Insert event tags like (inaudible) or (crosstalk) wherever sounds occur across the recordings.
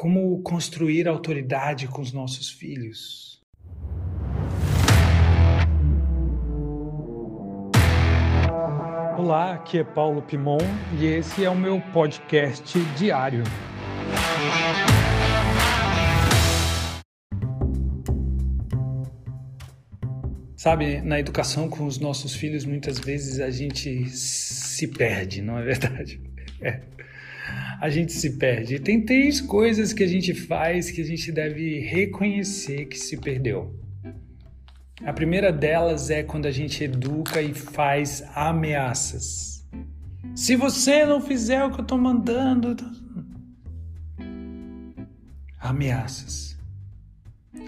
Como construir autoridade com os nossos filhos? Olá, aqui é Paulo Pimon e esse é o meu podcast diário. Sabe, na educação com os nossos filhos, muitas vezes a gente se perde, não é verdade? (laughs) É a gente se perde. tem três coisas que a gente faz que a gente deve reconhecer que se perdeu. A primeira delas é quando a gente educa e faz ameaças. Se você não fizer o que eu estou mandando. Ameaças.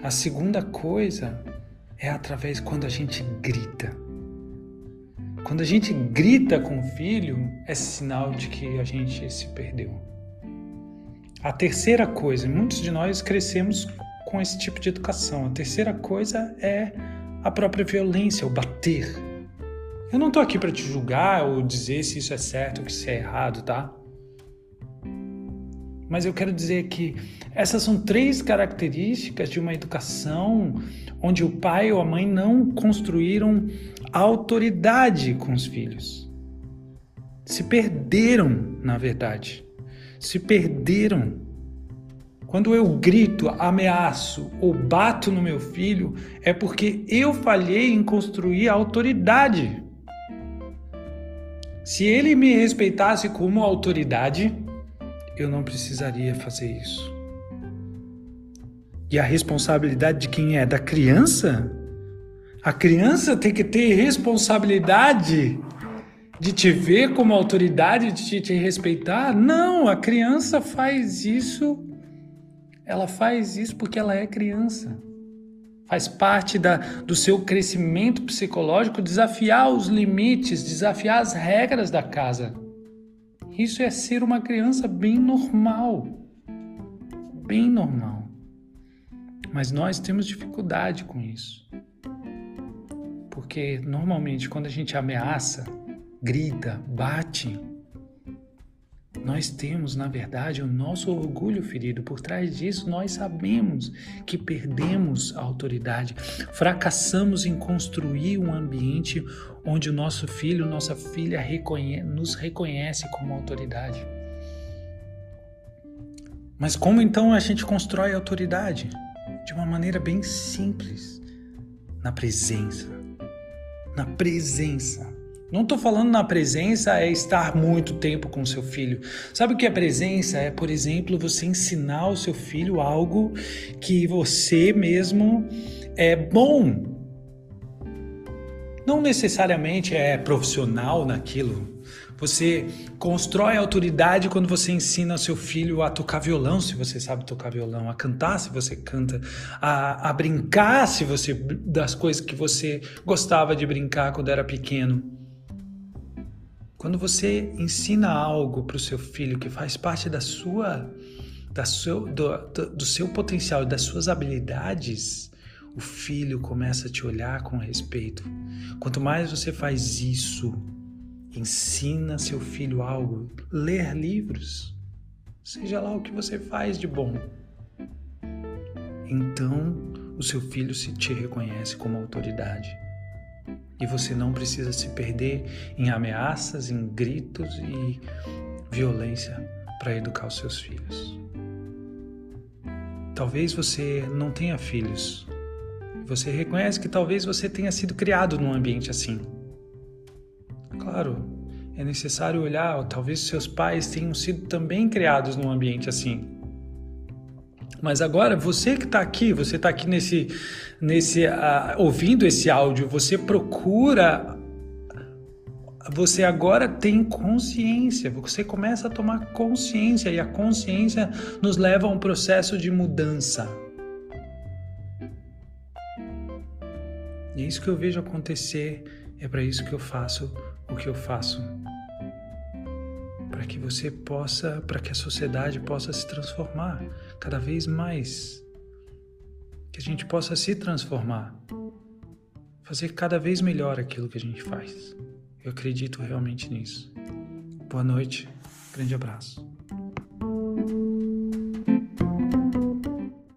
A segunda coisa é através quando a gente grita. Quando a gente grita com o filho, é sinal de que a gente se perdeu. A terceira coisa, muitos de nós crescemos com esse tipo de educação. A terceira coisa é a própria violência, o bater. Eu não estou aqui para te julgar ou dizer se isso é certo ou se é errado, tá? Mas eu quero dizer que essas são três características de uma educação onde o pai ou a mãe não construíram autoridade com os filhos. Se perderam, na verdade. Se perderam. Quando eu grito, ameaço ou bato no meu filho, é porque eu falhei em construir autoridade. Se ele me respeitasse como autoridade, eu não precisaria fazer isso. E a responsabilidade de quem é? Da criança? A criança tem que ter responsabilidade de te ver como autoridade, de te, te respeitar? Não, a criança faz isso, ela faz isso porque ela é criança. Faz parte da, do seu crescimento psicológico desafiar os limites, desafiar as regras da casa. Isso é ser uma criança bem normal. Bem normal. Mas nós temos dificuldade com isso. Porque normalmente quando a gente ameaça, grita, bate, nós temos, na verdade, o nosso orgulho ferido. Por trás disso, nós sabemos que perdemos a autoridade, fracassamos em construir um ambiente onde o nosso filho, nossa filha reconhece, nos reconhece como autoridade. Mas como então a gente constrói autoridade? De uma maneira bem simples, na presença na presença. Não estou falando na presença é estar muito tempo com seu filho. Sabe o que é presença? É, por exemplo, você ensinar o seu filho algo que você mesmo é bom. Não necessariamente é profissional naquilo, você constrói autoridade quando você ensina seu filho a tocar violão, se você sabe tocar violão, a cantar, se você canta, a, a brincar, se você das coisas que você gostava de brincar quando era pequeno. Quando você ensina algo para o seu filho que faz parte da sua, da seu, do, do seu potencial, das suas habilidades, o filho começa a te olhar com respeito. Quanto mais você faz isso, Ensina seu filho algo, ler livros, seja lá o que você faz de bom. Então, o seu filho se te reconhece como autoridade. E você não precisa se perder em ameaças, em gritos e violência para educar os seus filhos. Talvez você não tenha filhos. Você reconhece que talvez você tenha sido criado num ambiente assim. Claro, é necessário olhar, talvez seus pais tenham sido também criados num ambiente assim. Mas agora, você que está aqui, você está aqui nesse, nesse uh, ouvindo esse áudio, você procura, você agora tem consciência, você começa a tomar consciência e a consciência nos leva a um processo de mudança. E é isso que eu vejo acontecer, é para isso que eu faço o que eu faço para que você possa, para que a sociedade possa se transformar cada vez mais, que a gente possa se transformar, fazer cada vez melhor aquilo que a gente faz. Eu acredito realmente nisso. Boa noite, grande abraço.